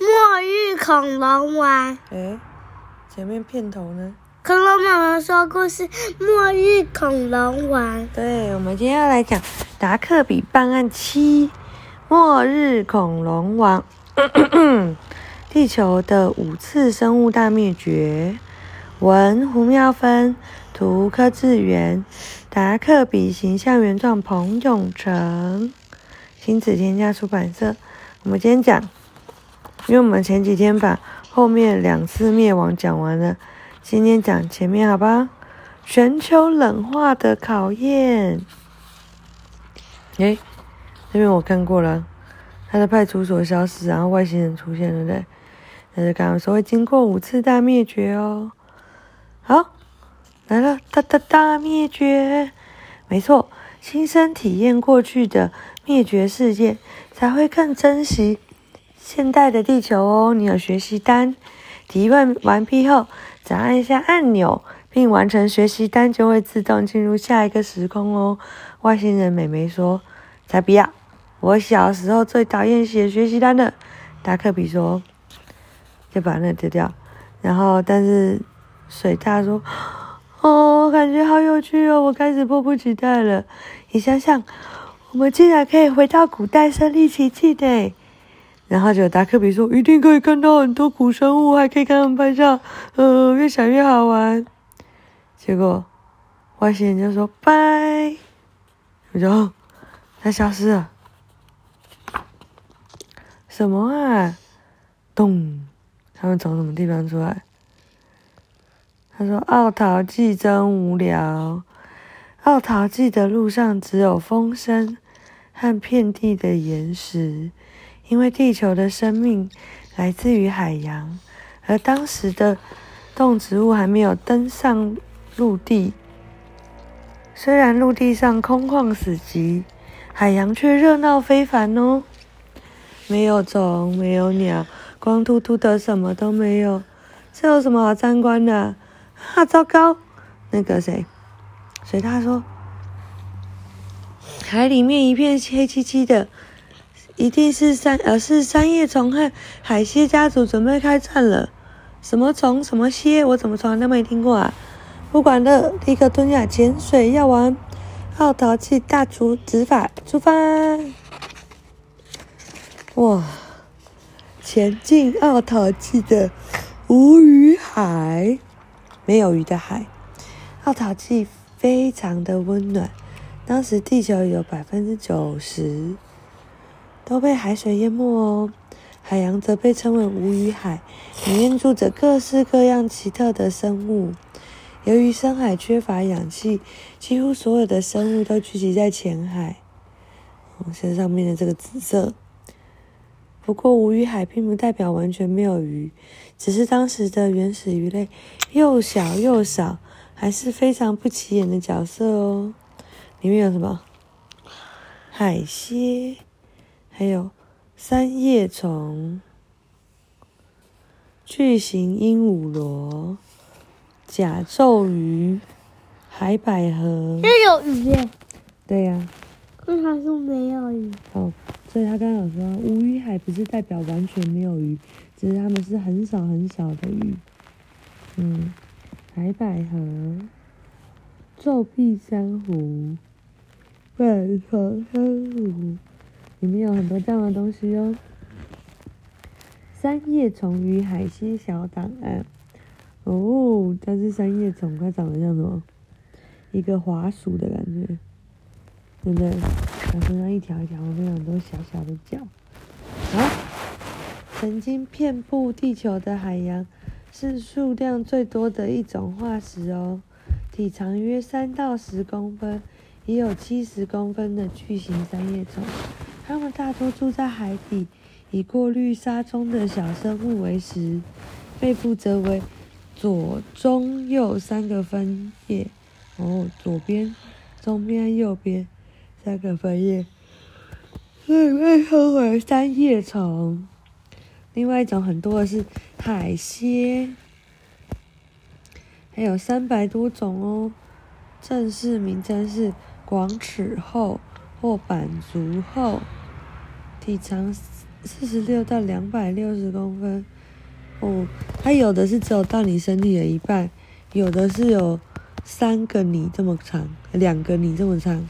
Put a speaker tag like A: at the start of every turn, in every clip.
A: 末日恐龙王。
B: 哎，前面片头呢？
A: 恐龙妈妈说故事，末日恐龙王。
B: 对，我们今天要来讲《达克比办案七：末日恐龙王》。地球的五次生物大灭绝。文胡妙芬，图柯志源，达克比形象原创彭永成，亲子天下出版社。我们今天讲，因为我们前几天把后面两次灭亡讲完了。今天讲前面好吧？全球冷化的考验。诶，这边我看过了，他的派出所消失，然后外星人出现，对不对？那就刚刚说会经过五次大灭绝哦。好，来了，大大大灭绝，没错，亲身体验过去的灭绝事件，才会更珍惜现代的地球哦。你有学习单，提问完毕后。只按一下按钮，并完成学习单，就会自动进入下一个时空哦。外星人美眉说：“才不要！我小时候最讨厌写学习单的。”达克比说：“就把那丢掉。”然后，但是水獭说：“哦，感觉好有趣哦！我开始迫不及待了。你想想，我们竟然可以回到古代身历其境的！”然后就达克比说：“一定可以看到很多古生物，还可以看他们拍照，呃，越想越好玩。”结果外星人就说：“拜。”然后他消失了。什么啊？咚！他们从什么地方出来？他说：“奥陶纪真无聊。奥陶纪的路上只有风声和遍地的岩石。”因为地球的生命来自于海洋，而当时的动植物还没有登上陆地。虽然陆地上空旷死寂，海洋却热闹非凡哦。没有虫，没有鸟，光秃秃的，什么都没有。这有什么好参观的？啊，糟糕！那个谁，水獭说，海里面一片黑漆漆的。一定是三，呃，是三叶虫和海蝎家族准备开战了。什么虫？什么蝎？我怎么从来都没听过啊？不管了，立刻蹲下潜水药丸。奥陶纪大厨执法，出发！哇！前进奥陶纪的无鱼海，没有鱼的海。奥陶纪非常的温暖，当时地球有百分之九十。都被海水淹没哦，海洋则被称为无鱼海，里面住着各式各样奇特的生物。由于深海缺乏氧气，几乎所有的生物都聚集在浅海。哦，身上面的这个紫色。不过，无鱼海并不代表完全没有鱼，只是当时的原始鱼类又小又少，还是非常不起眼的角色哦。里面有什么？海蝎。还有三叶虫、巨型鹦鹉螺、甲胄鱼、海百合。
A: 又有鱼耶！
B: 对呀、啊。
A: 为啥说没有鱼？
B: 哦，所以他刚刚有说，无鱼海不是代表完全没有鱼，只是他们是很少很少的鱼。嗯，海百合、皱壁珊瑚、百合珊瑚。里面有很多这样的东西哦。三叶虫与海星小档案。哦，它是三叶虫，它长得像什么？一个滑鼠的感觉，对不对？它身上一条一条，非常多小小的脚。好，曾经遍布地球的海洋，是数量最多的一种化石哦。体长约三到十公分，也有七十公分的巨型三叶虫。它们大多住在海底，以过滤沙中的小生物为食。背部则为左、中、右三个分叶。哦，左边、中边、右边三个分叶。所以被称为三叶虫。另外一种很多的是海蝎，还有三百多种哦。正式名称是广齿后或板足后。体长四十六到两百六十公分。哦，它有的是只有到你身体的一半，有的是有三个你这么长，两个你这么长。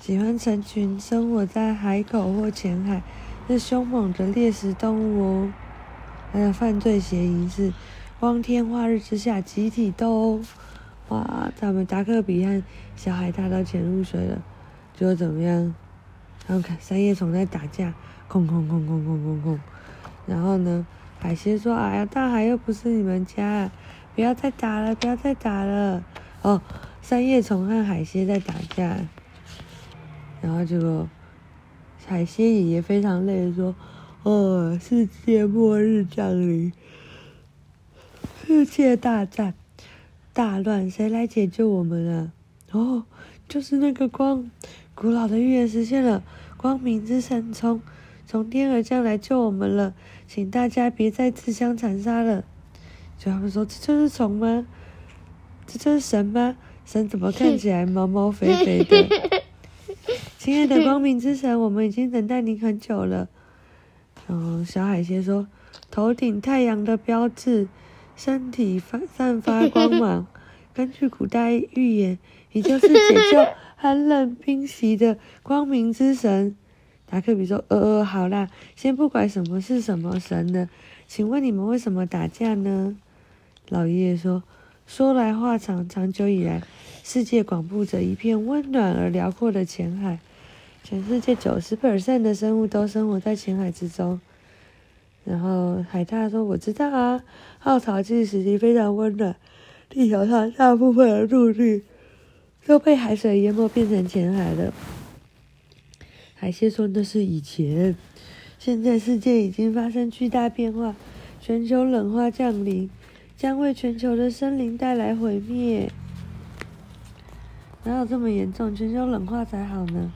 B: 喜欢成群生活在海口或浅海，是凶猛的猎食动物哦。还有犯罪嫌疑是光天化日之下集体斗殴。哇，他们达克比和小海大都潜入水了，最后怎么样？然后看三叶虫在打架，空空空空空空空。然后呢，海蝎说：“哎呀，大海又不是你们家，不要再打了，不要再打了。”哦，三叶虫和海蝎在打架。然后这个海蝎爷爷非常累说：“哦，世界末日降临，世界大战，大乱，谁来解救我们啊？哦，就是那个光，古老的预言实现了，光明之神从从天而降来救我们了，请大家别再自相残杀了。”就他们说：“这就是虫吗？这就是神吗？神怎么看起来毛毛肥肥的？” 亲爱的光明之神，我们已经等待您很久了。嗯，小海蟹说：“头顶太阳的标志，身体发散发光芒。根据古代预言，你就是解救寒冷冰袭的光明之神。”达克比说：“呃呃，好啦，先不管什么是什么神呢，请问你们为什么打架呢？”老爷爷说：“说来话长，长久以来，世界广布着一片温暖而辽阔的浅海。”全世界九十 percent 的生物都生活在浅海之中。然后海大说：“我知道啊，奥陶纪时期非常温暖，地球上大部分的陆地都被海水淹没，变成浅海了。”海蟹说：“那是以前，现在世界已经发生巨大变化，全球冷化降临，将为全球的森林带来毁灭。哪有这么严重？全球冷化才好呢。”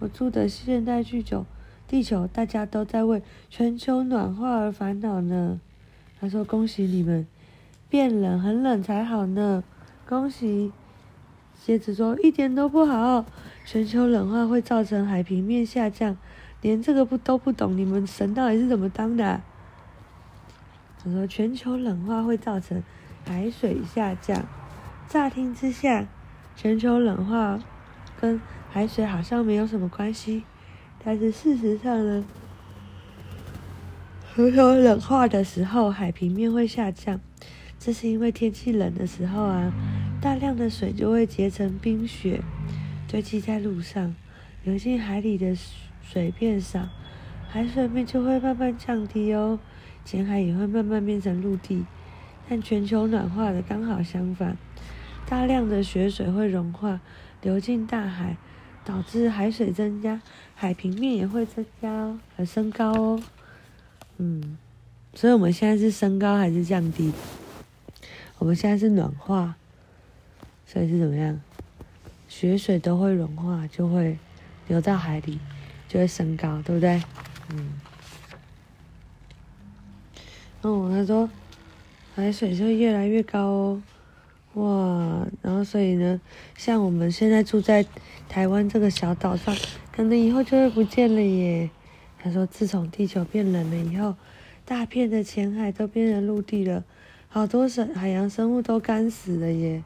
B: 我住的现代巨球，地球，大家都在为全球暖化而烦恼呢。他说：“恭喜你们，变冷，很冷才好呢。”恭喜。蝎子说：“一点都不好，全球冷化会造成海平面下降，连这个不都不懂，你们神到底是怎么当的啊？”他说：“全球冷化会造成海水下降。”乍听之下，全球冷化跟海水好像没有什么关系，但是事实上呢，全球冷化的时候，海平面会下降，这是因为天气冷的时候啊，大量的水就会结成冰雪，堆积在路上，流进海里的水变少，海水面就会慢慢降低哦，浅海也会慢慢变成陆地。但全球暖化的刚好相反，大量的雪水会融化，流进大海。导致海水增加，海平面也会增加哦，和升高哦。嗯，所以我们现在是升高还是降低？我们现在是暖化，所以是怎么样？雪水都会融化，就会流到海里，就会升高，对不对？嗯。哦，他说海水就越来越高哦。哇，然后所以呢，像我们现在住在台湾这个小岛上，可能以后就会不见了耶。他说，自从地球变冷了以后，大片的浅海都变成陆地了，好多生海洋生物都干死了耶。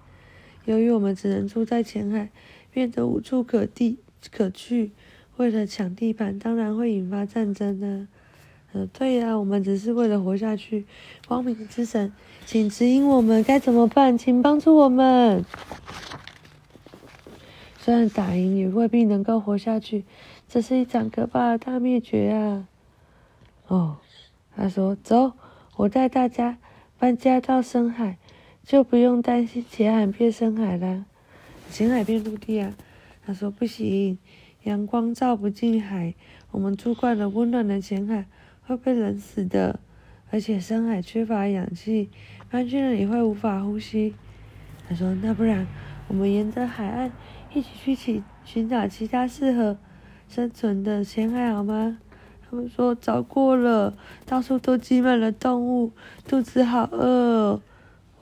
B: 由于我们只能住在浅海，变得无处可地可去，为了抢地盘，当然会引发战争呢。呃，对呀、我们只是为了活下去。光明之神，请指引我们该怎么办，请帮助我们。虽然打赢也未必能够活下去，这是一场可怕的大灭绝啊！哦，他说：“走，我带大家搬家到深海，就不用担心浅海变深海了，浅海变陆地啊。”他说：“不行，阳光照不进海，我们住惯了温暖的浅海。”会被冷死的，而且深海缺乏氧气，搬去了也会无法呼吸。他说：“那不然，我们沿着海岸一起去寻寻找其他适合生存的浅海好吗？”他们说：“找过了，到处都挤满了动物，肚子好饿。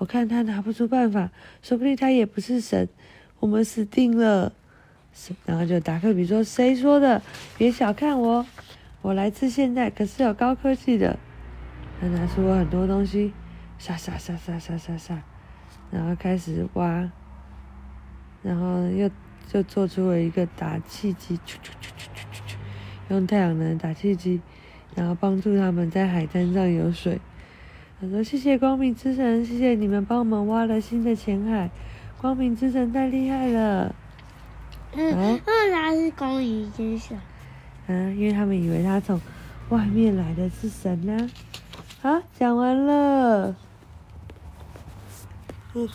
B: 我看他拿不出办法，说不定他也不是神，我们死定了。”然后就达克比说：“谁说的？别小看我。”我来自现代，可是有高科技的。他拿出了很多东西，沙沙沙沙沙沙沙，然后开始挖，然后又就做出了一个打气机，用太阳能打气机，然后帮助他们在海滩上有水。他说：“谢谢光明之神，谢谢你们帮我们挖了新的浅海，光明之神太厉害了。”
A: 嗯，为啥是光明之神？
B: 嗯，因为他们以为他从外面来的是神呢、啊。好，讲完了。嗯。